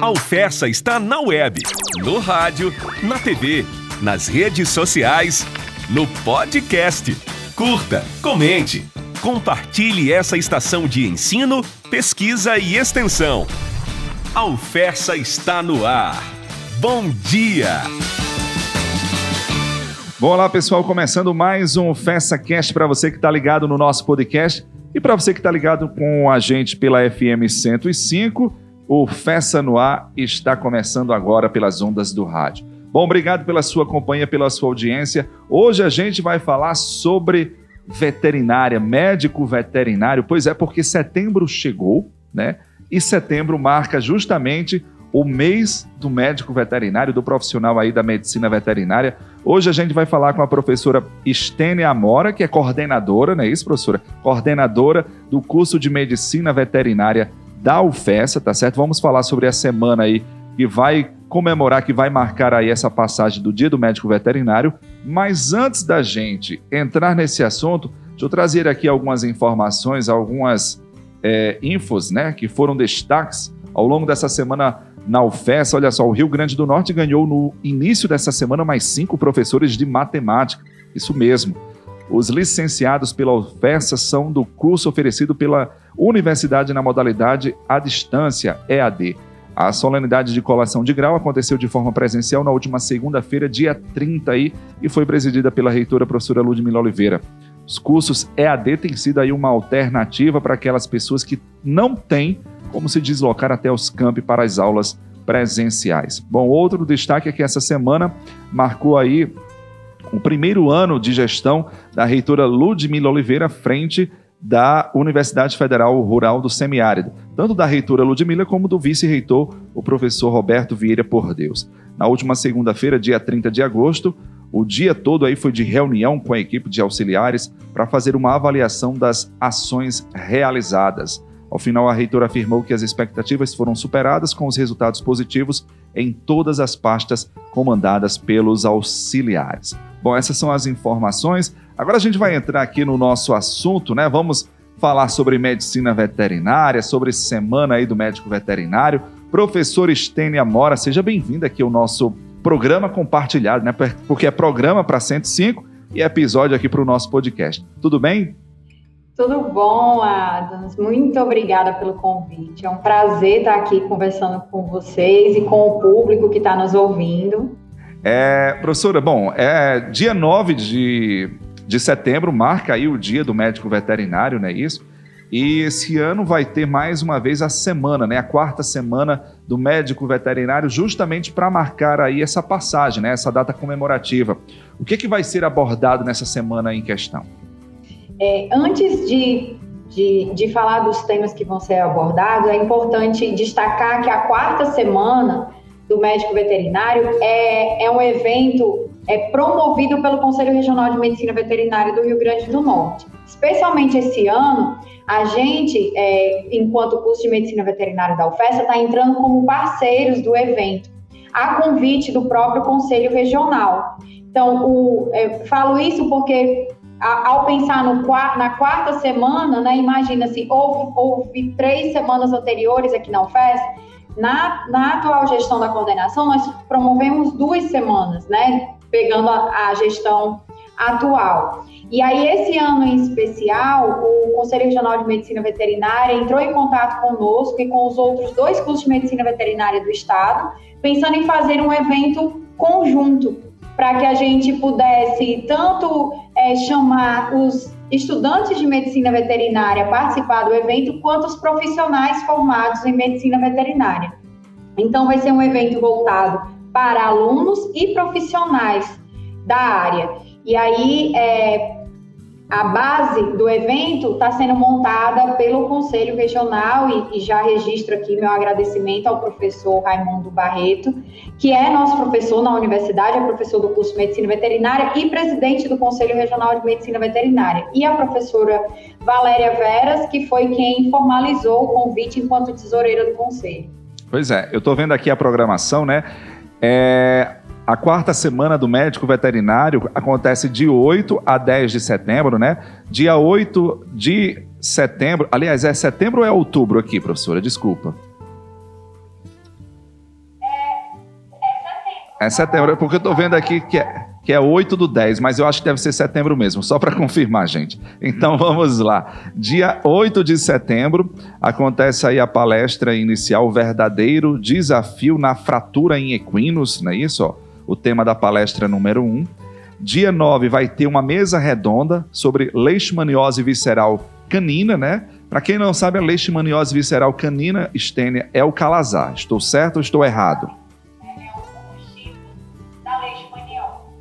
A Alfessa está na web, no rádio, na TV, nas redes sociais, no podcast. Curta, comente, compartilhe essa estação de ensino, pesquisa e extensão. A Alfessa está no ar. Bom dia! Olá pessoal, começando mais um FessaCast para você que está ligado no nosso podcast e para você que está ligado com a gente pela FM 105, o Fessa no Ar está começando agora pelas ondas do rádio. Bom, obrigado pela sua companhia, pela sua audiência. Hoje a gente vai falar sobre veterinária, médico veterinário, pois é, porque setembro chegou, né? E setembro marca justamente o mês do médico veterinário, do profissional aí da medicina veterinária. Hoje a gente vai falar com a professora Estênia Amora, que é coordenadora, não é isso, professora? Coordenadora do curso de medicina veterinária da UFESA, tá certo? Vamos falar sobre a semana aí que vai comemorar, que vai marcar aí essa passagem do Dia do Médico Veterinário. Mas antes da gente entrar nesse assunto, deixa eu trazer aqui algumas informações, algumas é, infos, né, que foram destaques ao longo dessa semana na UFES. Olha só, o Rio Grande do Norte ganhou no início dessa semana mais cinco professores de matemática. Isso mesmo. Os licenciados pela UFES são do curso oferecido pela Universidade na modalidade à distância, EAD. A solenidade de colação de grau aconteceu de forma presencial na última segunda-feira, dia 30, aí, e foi presidida pela reitora professora Ludmila Oliveira. Os cursos EAD têm sido aí uma alternativa para aquelas pessoas que não têm como se deslocar até os campi para as aulas presenciais. Bom, outro destaque é que essa semana marcou aí o primeiro ano de gestão da reitora Ludmila Oliveira frente da Universidade Federal Rural do Semiárido, tanto da reitora Ludmila como do vice-reitor, o professor Roberto Vieira Por Deus. Na última segunda-feira, dia 30 de agosto, o dia todo aí foi de reunião com a equipe de auxiliares para fazer uma avaliação das ações realizadas. Ao final, a reitora afirmou que as expectativas foram superadas com os resultados positivos em todas as pastas comandadas pelos auxiliares. Bom, essas são as informações. Agora a gente vai entrar aqui no nosso assunto, né? Vamos falar sobre medicina veterinária, sobre semana aí do médico veterinário. Professor Estênia Mora, seja bem-vinda aqui ao nosso programa compartilhado, né? Porque é programa para 105 e episódio aqui para o nosso podcast. Tudo bem? Tudo bom, Adams? Muito obrigada pelo convite. É um prazer estar aqui conversando com vocês e com o público que está nos ouvindo. É, professora, bom, é dia 9 de, de setembro, marca aí o dia do médico veterinário, não é isso? E esse ano vai ter mais uma vez a semana, né? A quarta semana do médico veterinário, justamente para marcar aí essa passagem, né? Essa data comemorativa. O que, que vai ser abordado nessa semana em questão? É, antes de, de, de falar dos temas que vão ser abordados, é importante destacar que a quarta semana do médico veterinário é, é um evento é, promovido pelo Conselho Regional de Medicina Veterinária do Rio Grande do Norte. Especialmente esse ano, a gente, é, enquanto curso de medicina veterinária da UFESA, está entrando como parceiros do evento, a convite do próprio Conselho Regional. Então, o, é, falo isso porque ao pensar no, na quarta semana, né, imagina se houve, houve, três semanas anteriores aqui na UFES, na, na, atual gestão da coordenação, nós promovemos duas semanas, né, pegando a, a gestão atual. E aí, esse ano em especial, o Conselho Regional de Medicina Veterinária entrou em contato conosco e com os outros dois cursos de medicina veterinária do Estado, pensando em fazer um evento conjunto, para que a gente pudesse tanto é, chamar os estudantes de medicina veterinária a participar do evento, quanto os profissionais formados em medicina veterinária. Então, vai ser um evento voltado para alunos e profissionais da área. E aí, é, a base do evento está sendo montada pelo Conselho Regional e, e, já registro aqui meu agradecimento ao professor Raimundo Barreto, que é nosso professor na universidade, é professor do curso de Medicina Veterinária e presidente do Conselho Regional de Medicina Veterinária, e a professora Valéria Veras, que foi quem formalizou o convite enquanto tesoureira do Conselho. Pois é, eu estou vendo aqui a programação, né? É, a quarta semana do médico veterinário acontece de 8 a 10 de setembro, né? Dia 8 de setembro. Aliás, é setembro ou é outubro aqui, professora? Desculpa. É setembro, é porque eu estou vendo aqui que é, que é 8 do 10, mas eu acho que deve ser setembro mesmo, só para confirmar, gente. Então vamos lá. Dia 8 de setembro acontece aí a palestra inicial, verdadeiro desafio na fratura em equinos, não é isso? Ó, o tema da palestra número 1. Dia 9 vai ter uma mesa redonda sobre leishmaniose visceral canina, né? Para quem não sabe, a leishmaniose visceral canina, Estênia, é o calazar. Estou certo ou estou errado?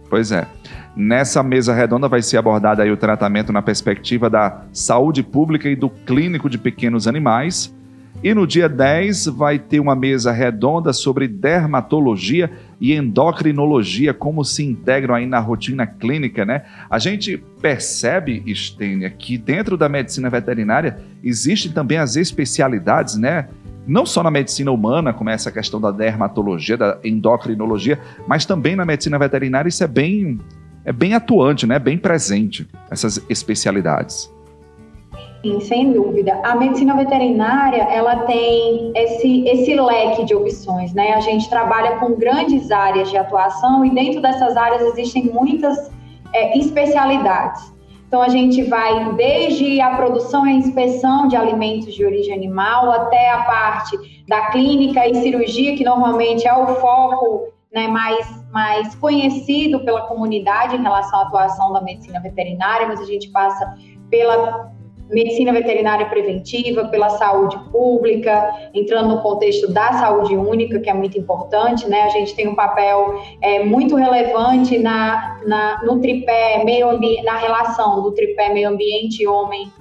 Pois é. Nessa mesa redonda vai ser abordado aí o tratamento na perspectiva da saúde pública e do clínico de pequenos animais. E no dia 10 vai ter uma mesa redonda sobre dermatologia e endocrinologia, como se integram aí na rotina clínica, né? A gente percebe, Estênia, que dentro da medicina veterinária existem também as especialidades, né? não só na medicina humana, como é essa questão da dermatologia, da endocrinologia, mas também na medicina veterinária isso é bem, é bem atuante, né? bem presente, essas especialidades. Sim, sem dúvida. A medicina veterinária, ela tem esse, esse leque de opções, né? A gente trabalha com grandes áreas de atuação e dentro dessas áreas existem muitas é, especialidades. Então, a gente vai desde a produção e inspeção de alimentos de origem animal até a parte da clínica e cirurgia, que normalmente é o foco né, mais, mais conhecido pela comunidade em relação à atuação da medicina veterinária, mas a gente passa pela medicina veterinária preventiva, pela saúde pública, entrando no contexto da saúde única, que é muito importante, né? A gente tem um papel é, muito relevante na, na, no tripé meio na relação do tripé meio ambiente, homem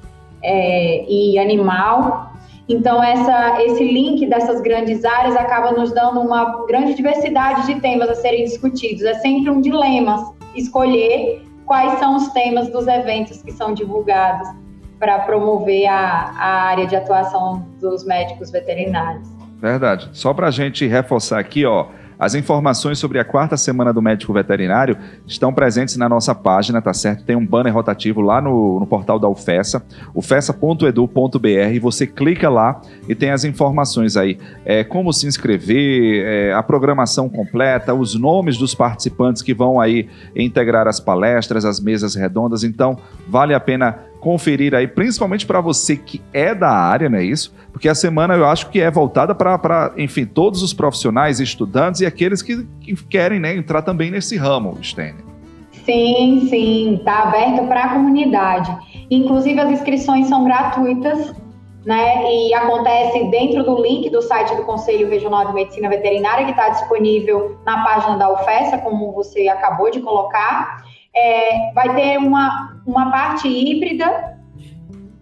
é, e animal. Então, essa, esse link dessas grandes áreas acaba nos dando uma grande diversidade de temas a serem discutidos. É sempre um dilema escolher quais são os temas dos eventos que são divulgados para promover a, a área de atuação dos médicos veterinários. Verdade. Só para a gente reforçar aqui, ó, as informações sobre a quarta semana do médico veterinário estão presentes na nossa página, tá certo? Tem um banner rotativo lá no, no portal da UFESA, ufesa.edu.br. Você clica lá e tem as informações aí. É, como se inscrever, é, a programação completa, os nomes dos participantes que vão aí integrar as palestras, as mesas redondas. Então, vale a pena conferir aí, principalmente para você que é da área, não é isso? Porque a semana eu acho que é voltada para, enfim, todos os profissionais, estudantes e aqueles que, que querem né, entrar também nesse ramo, Stênia. Sim, sim, está aberto para a comunidade. Inclusive as inscrições são gratuitas, né? E acontece dentro do link do site do Conselho Regional de Medicina Veterinária, que está disponível na página da UFESA, como você acabou de colocar. É, vai ter uma, uma parte híbrida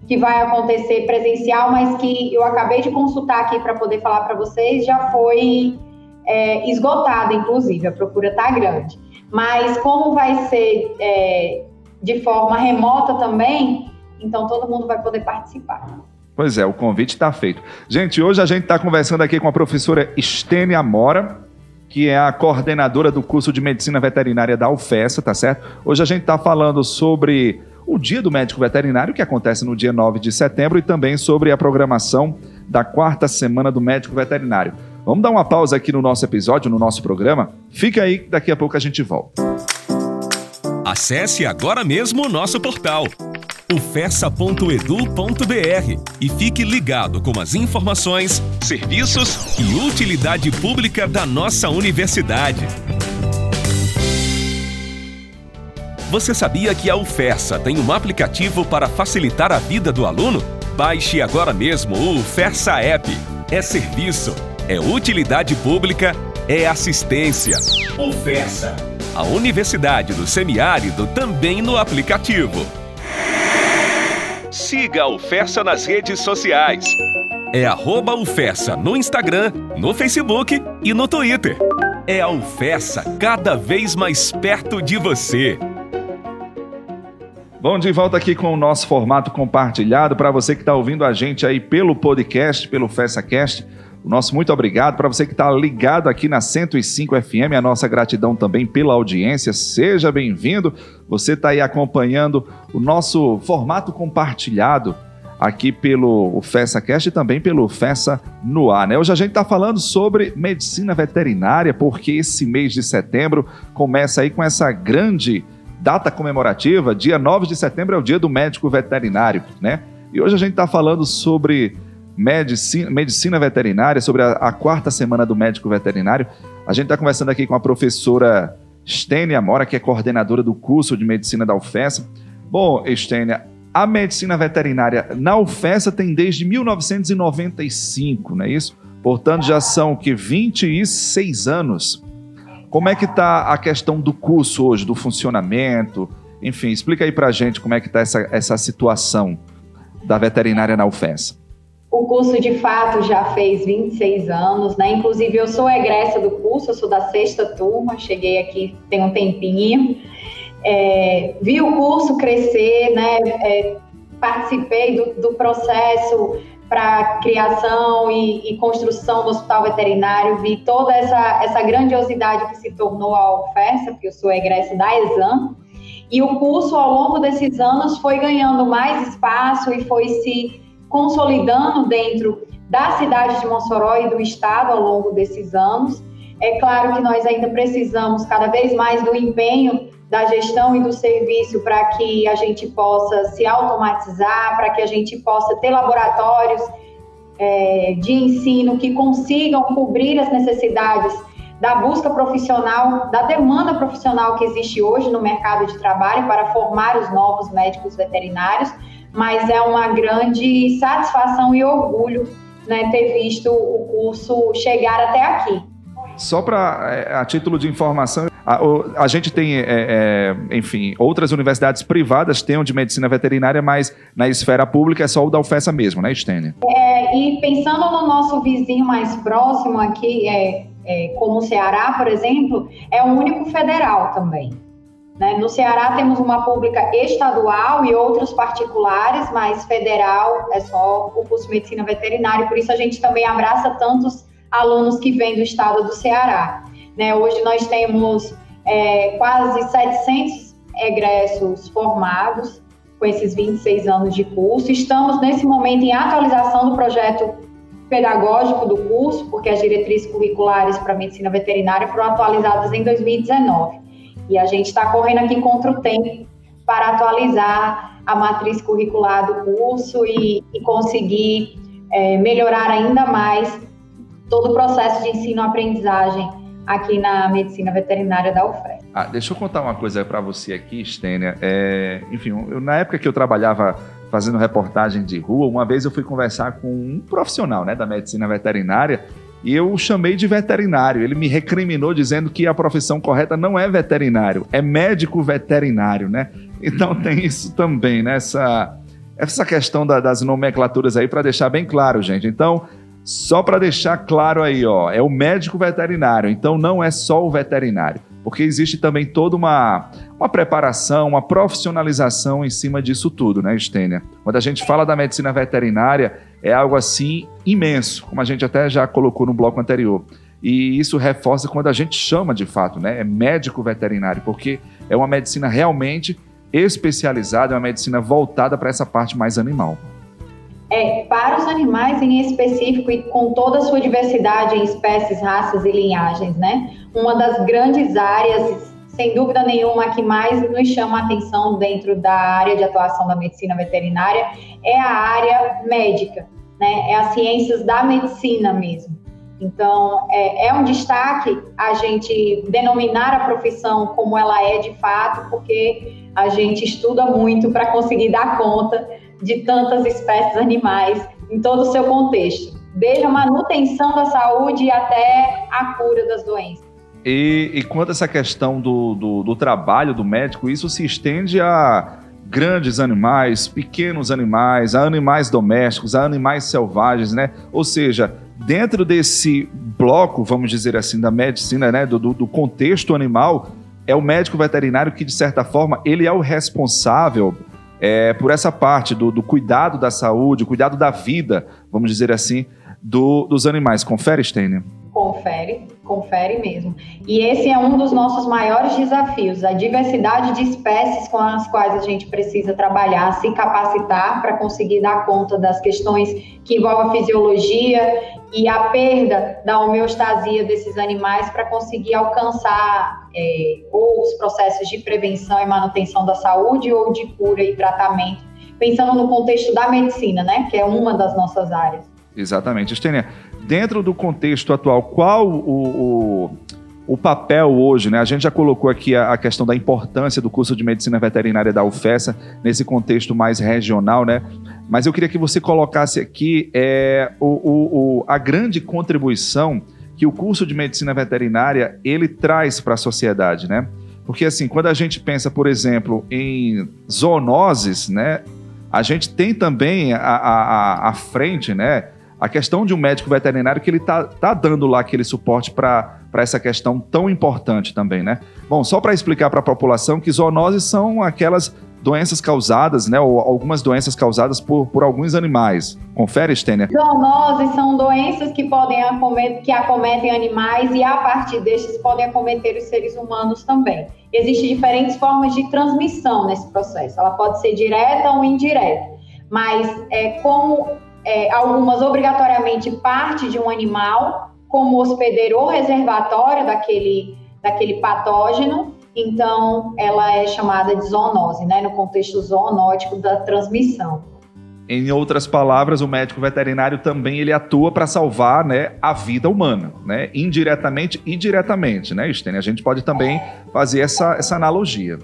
que vai acontecer presencial, mas que eu acabei de consultar aqui para poder falar para vocês, já foi é, esgotada, inclusive, a procura está grande. Mas como vai ser é, de forma remota também, então todo mundo vai poder participar. Pois é, o convite está feito. Gente, hoje a gente está conversando aqui com a professora Estênia Mora, que é a coordenadora do curso de Medicina Veterinária da UFESA, tá certo? Hoje a gente está falando sobre o Dia do Médico Veterinário, que acontece no dia 9 de setembro, e também sobre a programação da quarta semana do Médico Veterinário. Vamos dar uma pausa aqui no nosso episódio, no nosso programa? Fica aí, daqui a pouco a gente volta. Acesse agora mesmo o nosso portal ufessa.edu.br e fique ligado com as informações, serviços e utilidade pública da nossa universidade. Você sabia que a UFESA tem um aplicativo para facilitar a vida do aluno? Baixe agora mesmo o UFESA App. É serviço, é utilidade pública, é assistência. UFESA, a Universidade do Semiárido também no aplicativo. Siga a UFESA nas redes sociais. É arroba UFESA no Instagram, no Facebook e no Twitter. É a UFESA cada vez mais perto de você. Bom, de volta aqui com o nosso formato compartilhado. Para você que está ouvindo a gente aí pelo podcast, pelo FessaCast, o nosso muito obrigado. Para você que está ligado aqui na 105 FM, a nossa gratidão também pela audiência. Seja bem-vindo. Você está aí acompanhando o nosso formato compartilhado aqui pelo FessaCast e também pelo Fessa no Ar. Né? Hoje a gente está falando sobre medicina veterinária, porque esse mês de setembro começa aí com essa grande data comemorativa. Dia 9 de setembro é o dia do médico veterinário, né? E hoje a gente está falando sobre medicina, medicina veterinária, sobre a, a, quarta semana do médico veterinário. A gente está conversando aqui com a professora Stênia Mora, que é coordenadora do curso de medicina da UFES. Bom, Stênia, a medicina veterinária na UFES tem desde 1995, não é isso? Portanto, já são que 26 anos. Como é que está a questão do curso hoje, do funcionamento? Enfim, explica aí para gente como é que está essa, essa situação da veterinária na UFES. O curso, de fato, já fez 26 anos, né? Inclusive, eu sou egressa do curso, eu sou da sexta turma, cheguei aqui tem um tempinho. É, vi o curso crescer, né? É, participei do, do processo para criação e, e, construção do hospital veterinário, vi toda essa, essa grandiosidade que se tornou a UFES, porque eu sou egressa da ESAM, e o curso, ao longo desses anos, foi ganhando mais espaço e foi se consolidando dentro da cidade de Mossoró e do estado ao longo desses anos. É claro que nós ainda precisamos cada vez mais do empenho da gestão e do serviço para que a gente possa se automatizar, para que a gente possa ter laboratórios é, de ensino que consigam cobrir as necessidades da busca profissional, da demanda profissional que existe hoje no mercado de trabalho para formar os novos médicos veterinários mas é uma grande satisfação e orgulho né, ter visto o curso chegar até aqui. Só para, é, a título de informação, a, a gente tem, é, é, enfim, outras universidades privadas têm de medicina veterinária, mas na esfera pública é só o da UFESA mesmo, né, Stênia? É, e pensando no nosso vizinho mais próximo aqui, é, é, como o Ceará, por exemplo, é o único federal também. Né? No Ceará temos uma pública estadual e outros particulares, mas federal é só o curso de medicina veterinária, por isso a gente também abraça tantos alunos que vêm do estado do Ceará. Né? Hoje nós temos é, quase 700 egressos formados com esses 26 anos de curso. Estamos nesse momento em atualização do projeto pedagógico do curso, porque as diretrizes curriculares para medicina veterinária foram atualizadas em 2019. E a gente está correndo aqui contra o tempo para atualizar a matriz curricular do curso e, e conseguir é, melhorar ainda mais todo o processo de ensino-aprendizagem aqui na medicina veterinária da UFRES. Ah, deixa eu contar uma coisa para você aqui, Stênia. É, enfim, eu, na época que eu trabalhava fazendo reportagem de rua, uma vez eu fui conversar com um profissional né, da medicina veterinária e eu o chamei de veterinário. Ele me recriminou dizendo que a profissão correta não é veterinário, é médico veterinário, né? Então tem isso também, né? Essa, essa questão da, das nomenclaturas aí para deixar bem claro, gente. Então, só para deixar claro aí, ó, é o médico veterinário, então não é só o veterinário, porque existe também toda uma, uma preparação, uma profissionalização em cima disso tudo, né, Estênia? Quando a gente fala da medicina veterinária, é algo assim imenso, como a gente até já colocou no bloco anterior. E isso reforça quando a gente chama de fato, né? É médico veterinário, porque é uma medicina realmente especializada, é uma medicina voltada para essa parte mais animal. É, para os animais em específico e com toda a sua diversidade em espécies, raças e linhagens, né? Uma das grandes áreas sem dúvida nenhuma, a que mais nos chama a atenção dentro da área de atuação da medicina veterinária é a área médica, né? É as ciências da medicina mesmo. Então, é, é um destaque a gente denominar a profissão como ela é de fato, porque a gente estuda muito para conseguir dar conta de tantas espécies animais em todo o seu contexto, desde a manutenção da saúde até a cura das doenças. E, e quanto a essa questão do, do, do trabalho do médico, isso se estende a grandes animais, pequenos animais, a animais domésticos, a animais selvagens, né? Ou seja, dentro desse bloco, vamos dizer assim, da medicina, né, do, do, contexto animal, é o médico veterinário que, de certa forma, ele é o responsável é, por essa parte do, do, cuidado da saúde, cuidado da vida, vamos dizer assim, do, dos animais. Confere, Steiner? Confere, confere mesmo. E esse é um dos nossos maiores desafios, a diversidade de espécies com as quais a gente precisa trabalhar, se capacitar para conseguir dar conta das questões que envolvem a fisiologia e a perda da homeostasia desses animais para conseguir alcançar é, ou os processos de prevenção e manutenção da saúde ou de cura e tratamento, pensando no contexto da medicina, né, que é uma das nossas áreas. Exatamente. Estênia, dentro do contexto atual, qual o, o, o, papel hoje, né? A gente já colocou aqui a, a, questão da importância do curso de medicina veterinária da UFESA nesse contexto mais regional, né? Mas eu queria que você colocasse aqui é, o, o, a grande contribuição que o curso de medicina veterinária ele traz para a sociedade, né? Porque assim, quando a gente pensa, por exemplo, em zoonoses, né? A gente tem também à frente, né? A questão de um médico veterinário que ele tá, tá dando lá aquele suporte para essa questão tão importante também, né? Bom, só para explicar para a população que zoonoses são aquelas doenças causadas, né, ou algumas doenças causadas por, por alguns animais. Confere, Stênia. Zoonoses são doenças que podem acometer, que acometem animais e a partir destes podem acometer os seres humanos também. Existem diferentes formas de transmissão nesse processo. Ela pode ser direta ou indireta, mas é como é, algumas obrigatoriamente parte de um animal, como hospedeiro ou reservatório daquele, daquele patógeno, então ela é chamada de zoonose, né, no contexto zoonótico da transmissão. Em outras palavras, o médico veterinário também ele atua para salvar né, a vida humana, né, indiretamente e diretamente, né, Estênia? A gente pode também fazer essa, essa analogia.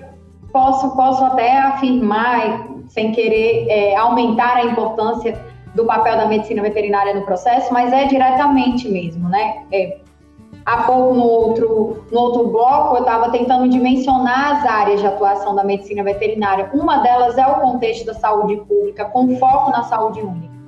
Posso, posso até afirmar, sem querer é, aumentar a importância do papel da medicina veterinária no processo, mas é diretamente mesmo, né? É, há pouco no outro, no outro bloco eu estava tentando dimensionar as áreas de atuação da medicina veterinária. Uma delas é o contexto da saúde pública, com foco na saúde única.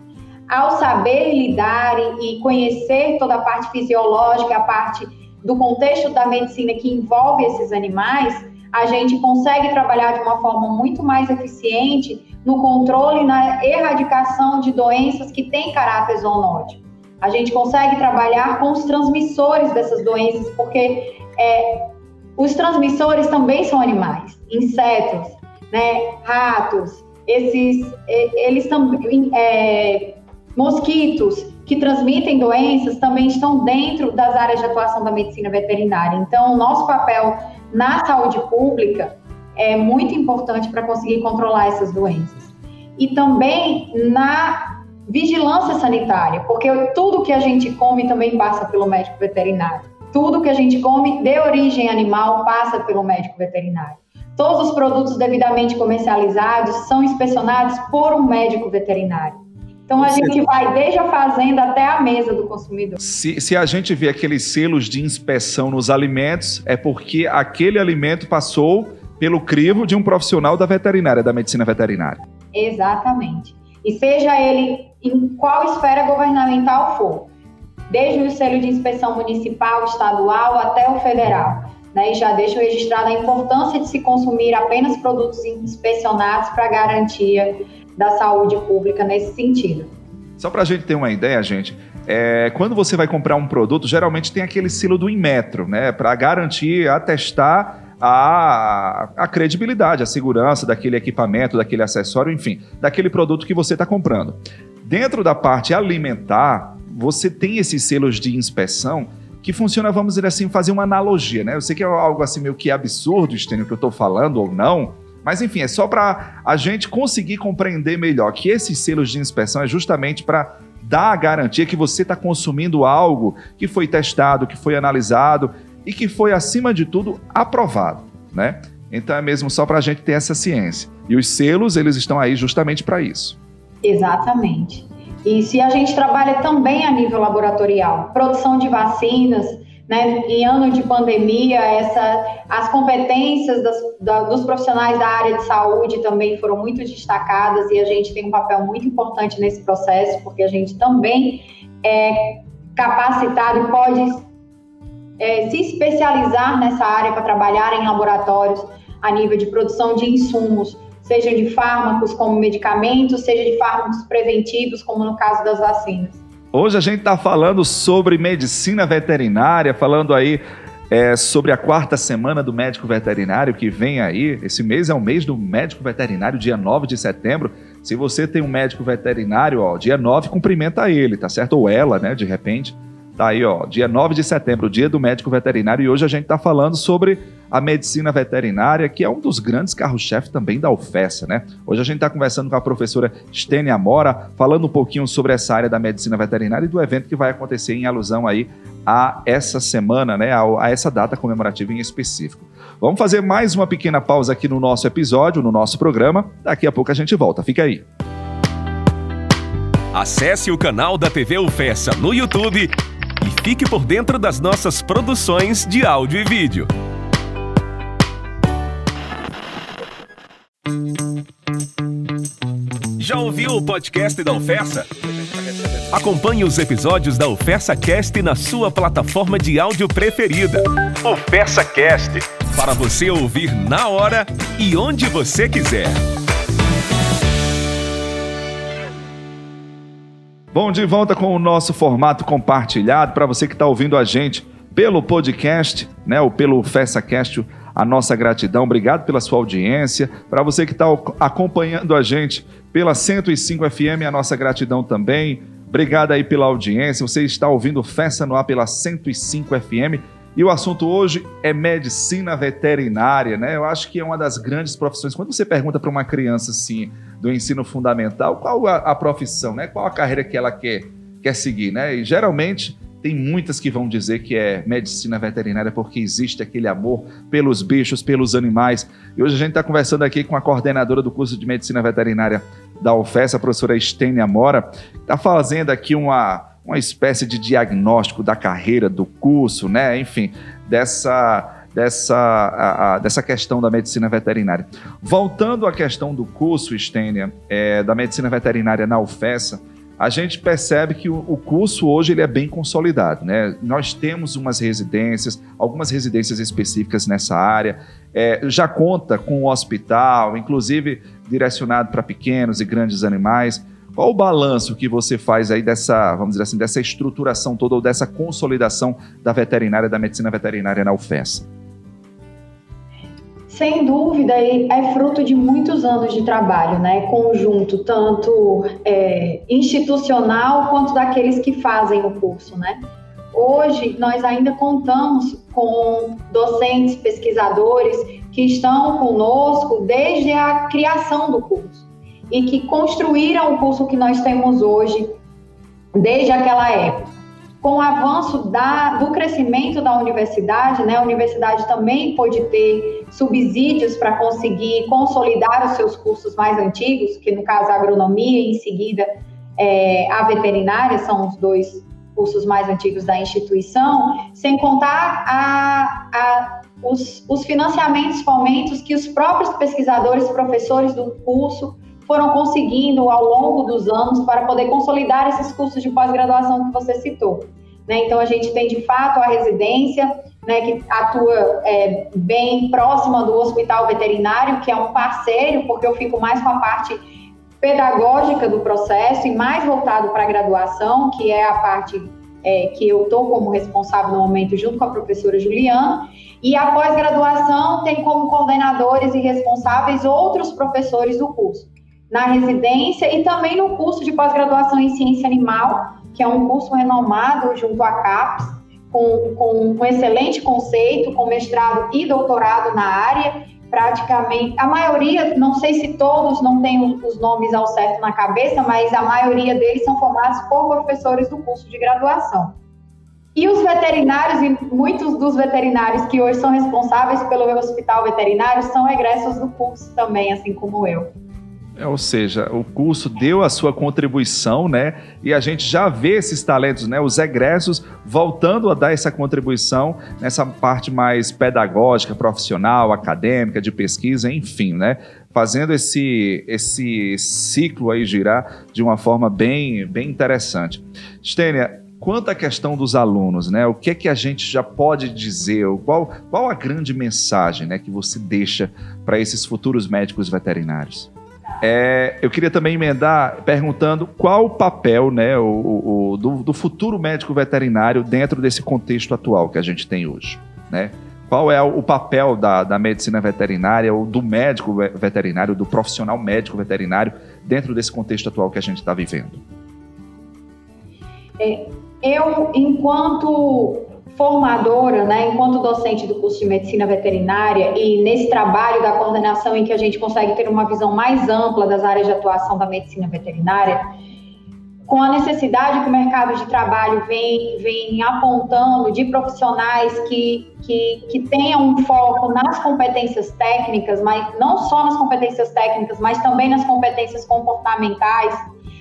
Ao saber lidar e conhecer toda a parte fisiológica, a parte do contexto da medicina que envolve esses animais, a gente consegue trabalhar de uma forma muito mais eficiente no controle e na erradicação de doenças que têm caráter zoonótico. A gente consegue trabalhar com os transmissores dessas doenças, porque é, os transmissores também são animais, insetos, né, ratos, esses, eles também, é, mosquitos que transmitem doenças também estão dentro das áreas de atuação da medicina veterinária. Então, nosso papel na saúde pública é muito importante para conseguir controlar essas doenças. E também na vigilância sanitária, porque tudo que a gente come também passa pelo médico veterinário. Tudo que a gente come de origem animal passa pelo médico veterinário. Todos os produtos devidamente comercializados são inspecionados por um médico veterinário. Então a gente vai desde a fazenda até a mesa do consumidor. Se, se, a gente vê aqueles selos de inspeção nos alimentos, é porque aquele alimento passou pelo crivo de um profissional da veterinária, da medicina veterinária. Exatamente. E seja ele em qual esfera governamental for, desde o selo de inspeção municipal, estadual até o federal. Né, e já deixo registrada a importância de se consumir apenas produtos inspecionados para garantia da saúde pública nesse sentido. Só para a gente ter uma ideia, gente, é, quando você vai comprar um produto, geralmente tem aquele selo do Inmetro, né? Para garantir, atestar a, a credibilidade, a segurança daquele equipamento, daquele acessório, enfim, daquele produto que você está comprando. Dentro da parte alimentar, você tem esses selos de inspeção que funciona, vamos dizer assim, fazer uma analogia, né? Eu sei que é algo assim meio que absurdo, Estênio, que eu estou falando ou não, mas enfim, é só para a gente conseguir compreender melhor que esses selos de inspeção é justamente para dar a garantia que você está consumindo algo que foi testado, que foi analisado e que foi, acima de tudo, aprovado, né? Então é mesmo só para a gente ter essa ciência. E os selos, eles estão aí justamente para isso. Exatamente. E se a gente trabalha também a nível laboratorial, produção de vacinas, né, em ano de pandemia, essa, as competências das, da, dos profissionais da área de saúde também foram muito destacadas e a gente tem um papel muito importante nesse processo, porque a gente também é capacitado e pode é, se especializar nessa área para trabalhar em laboratórios a nível de produção de insumos, seja de fármacos como medicamentos, seja de fármacos preventivos, como no caso das vacinas. Hoje a gente está falando sobre medicina veterinária, falando aí é, sobre a quarta semana do médico veterinário que vem aí. Esse mês é o mês do médico veterinário, dia 9 de setembro. Se você tem um médico veterinário, ó, dia 9, cumprimenta ele, tá certo? Ou ela, né, de repente. Tá aí, ó, dia 9 de setembro, dia do médico veterinário, e hoje a gente está falando sobre a medicina veterinária, que é um dos grandes carros-chefe também da UFESA, né? Hoje a gente está conversando com a professora Stênia Mora, falando um pouquinho sobre essa área da medicina veterinária e do evento que vai acontecer em alusão aí a essa semana, né, a, a essa data comemorativa em específico. Vamos fazer mais uma pequena pausa aqui no nosso episódio, no nosso programa. Daqui a pouco a gente volta. Fica aí. Acesse o canal da TV UFESA no YouTube e fique por dentro das nossas produções de áudio e vídeo. Já ouviu o podcast da UFESA? Acompanhe os episódios da UFESA Cast na sua plataforma de áudio preferida. UFESA Cast, para você ouvir na hora e onde você quiser. Bom, de volta com o nosso formato compartilhado para você que está ouvindo a gente pelo podcast, né, ou pelo FessaCast, a nossa gratidão. Obrigado pela sua audiência. Para você que está acompanhando a gente pela 105 FM, a nossa gratidão também. Obrigado aí pela audiência. Você está ouvindo Festa no Ar pela 105 FM. E o assunto hoje é medicina veterinária, né? Eu acho que é uma das grandes profissões. Quando você pergunta para uma criança assim, do ensino fundamental, qual a, a, profissão, né? Qual a carreira que ela quer, quer seguir, né? E geralmente tem muitas que vão dizer que é medicina veterinária porque existe aquele amor pelos bichos, pelos animais. E hoje a gente está conversando aqui com a coordenadora do curso de medicina veterinária da UFES, a professora Estênia Mora, está fazendo aqui uma, uma espécie de diagnóstico da carreira, do curso, né? Enfim, dessa dessa, a, a, dessa questão da medicina veterinária. Voltando à questão do curso, Estênia, é, da medicina veterinária na UFESA, a gente percebe que o, o, curso hoje ele é bem consolidado. Né? Nós temos umas residências, algumas residências específicas nessa área, é, já conta com um hospital, inclusive direcionado para pequenos e grandes animais. Qual o balanço que você faz aí dessa, vamos dizer assim, dessa estruturação toda ou dessa consolidação da veterinária, da medicina veterinária na UFES? Sem dúvida, é fruto de muitos anos de trabalho, né? Conjunto, tanto é, institucional quanto daqueles que fazem o curso, né? Hoje, nós ainda contamos com docentes, pesquisadores que estão conosco desde a criação do curso e que construíram o curso que nós temos hoje desde aquela época. Com o avanço da, do crescimento da universidade, né, a universidade também pôde ter subsídios para conseguir consolidar os seus cursos mais antigos, que no caso a agronomia e em seguida é, a veterinária são os dois cursos mais antigos da instituição, sem contar a, a, os, os financiamentos, fomentos que os próprios pesquisadores, professores do curso foram conseguindo ao longo dos anos para poder consolidar esses cursos de pós-graduação que você citou. Né? Então, a gente tem de fato a residência, né, que atua é, bem próxima do hospital veterinário, que é um parceiro, porque eu fico mais com a parte pedagógica do processo e mais voltado para a graduação, que é a parte é, que eu estou como responsável no momento, junto com a professora Juliana. E a pós-graduação tem como coordenadores e responsáveis outros professores do curso na residência e também no curso de pós-graduação em ciência animal, que é um curso renomado junto à CAPES, com, com um excelente conceito, com mestrado e doutorado na área. Praticamente, a maioria, não sei se todos, não tenho os nomes ao certo na cabeça, mas a maioria deles são formados por professores do curso de graduação. E os veterinários, e muitos dos veterinários que hoje são responsáveis pelo hospital veterinário, são egressos do curso também, assim como eu. É, ou seja, o curso deu a sua contribuição, né? E a gente já vê esses talentos, né? Os egressos voltando a dar essa contribuição nessa parte mais pedagógica, profissional, acadêmica, de pesquisa, enfim, né? Fazendo esse, esse ciclo aí girar de uma forma bem, bem interessante. Stênia, quanto à questão dos alunos, né? O que é que a gente já pode dizer? Qual, qual a grande mensagem né, que você deixa para esses futuros médicos veterinários? É, eu queria também emendar perguntando qual o papel né, o, o do, do, futuro médico veterinário dentro desse contexto atual que a gente tem hoje. Né? Qual é o papel da, da medicina veterinária ou do médico veterinário, do profissional médico veterinário dentro desse contexto atual que a gente está vivendo? É, eu, enquanto formadora, né, enquanto docente do curso de medicina veterinária e nesse trabalho da coordenação em que a gente consegue ter uma visão mais ampla das áreas de atuação da medicina veterinária, com a necessidade que o mercado de trabalho vem, vem apontando de profissionais que, que, que tenham um foco nas competências técnicas, mas não só nas competências técnicas, mas também nas competências comportamentais,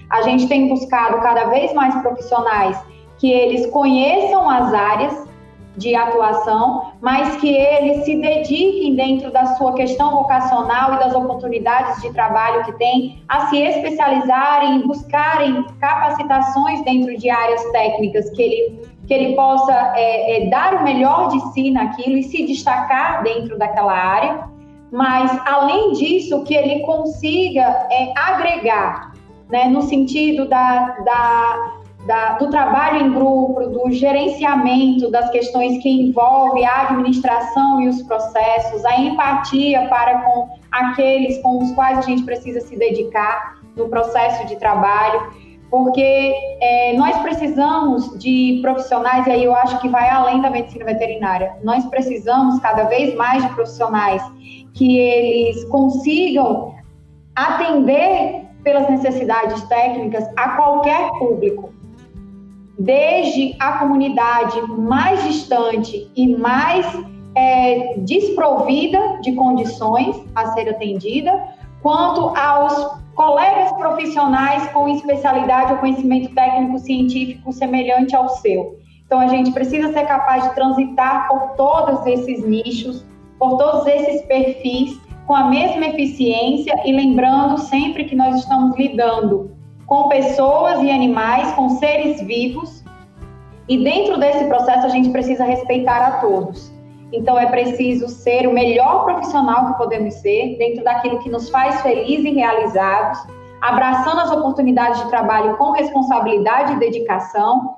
a gente tem buscado cada vez mais profissionais que eles conheçam as áreas de atuação, mas que eles se dediquem dentro da sua questão vocacional e das oportunidades de trabalho que tem a se especializarem, buscarem capacitações dentro de áreas técnicas que ele, que ele possa é, é, dar o melhor de si naquilo e se destacar dentro daquela área, mas além disso que ele consiga é, agregar, né, no sentido da, da da, do trabalho em grupo, do gerenciamento das questões que envolvem a administração e os processos, a empatia para com aqueles com os quais a gente precisa se dedicar no processo de trabalho, porque é, nós precisamos de profissionais, e aí eu acho que vai além da medicina veterinária, nós precisamos cada vez mais de profissionais que eles consigam atender pelas necessidades técnicas a qualquer público desde a comunidade mais distante e mais é, desprovida de condições a ser atendida, quanto aos colegas profissionais com especialidade ou conhecimento técnico científico semelhante ao seu. Então, a gente precisa ser capaz de transitar por todos esses nichos, por todos esses perfis, com a mesma eficiência e lembrando sempre que nós estamos lidando com pessoas e animais, com seres vivos, e dentro desse processo a gente precisa respeitar a todos. Então é preciso ser o melhor profissional que podemos ser, dentro daquilo que nos faz felizes e realizados, abraçando as oportunidades de trabalho com responsabilidade e dedicação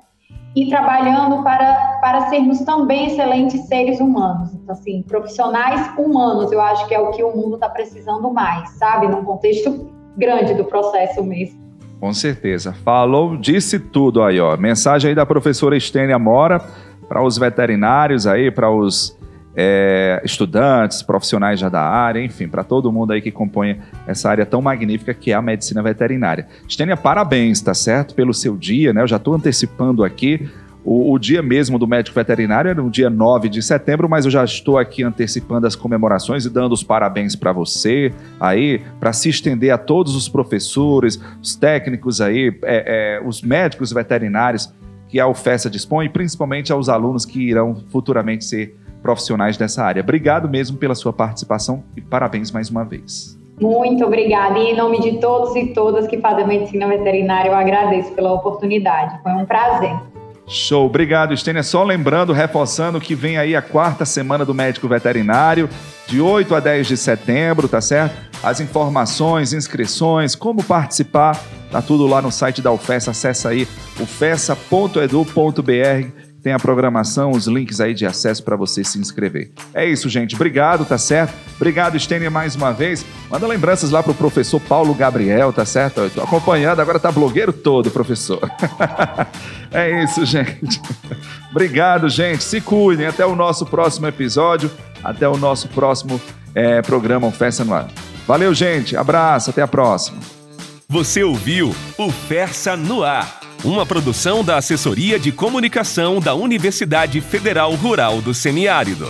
e trabalhando para, para sermos também excelentes seres humanos. Então, assim, profissionais humanos, eu acho que é o que o mundo está precisando mais, sabe? Num contexto grande do processo mesmo. Com certeza. Falou, disse tudo aí, ó. Mensagem aí da professora Estênia Mora para os veterinários aí, para os é, estudantes, profissionais já da área, enfim, para todo mundo aí que compõe essa área tão magnífica que é a medicina veterinária. Estênia, parabéns, tá certo? Pelo seu dia, né? Eu já estou antecipando aqui. O, o, dia mesmo do médico veterinário era no dia 9 de setembro, mas eu já estou aqui antecipando as comemorações e dando os parabéns para você aí, para se estender a todos os professores, os técnicos aí, é, é, os médicos veterinários que a UFESA dispõe, principalmente aos alunos que irão futuramente ser profissionais dessa área. Obrigado mesmo pela sua participação e parabéns mais uma vez. Muito obrigada. E em nome de todos e todas que fazem medicina veterinária, eu agradeço pela oportunidade. Foi um prazer. Show, obrigado, Estênia. Só lembrando, reforçando que vem aí a quarta semana do médico veterinário, de 8 a 10 de setembro, tá certo? As informações, inscrições, como participar, tá tudo lá no site da UFES. Acesse aí ufessa.edu.br tem a programação, os links aí de acesso para você se inscrever. É isso, gente. Obrigado, tá certo? Obrigado, Stênia, mais uma vez. Manda lembranças lá pro professor Paulo Gabriel, tá certo? Eu tô acompanhando, agora tá blogueiro todo, professor. é isso, gente. Obrigado, gente. Se cuidem. Até o nosso próximo episódio. Até o nosso próximo é, programa Festa no Ar. Valeu, gente. Abraço. Até a próxima. Você ouviu o Fersa no Ar uma produção da Assessoria de Comunicação da Universidade Federal Rural do Semiárido.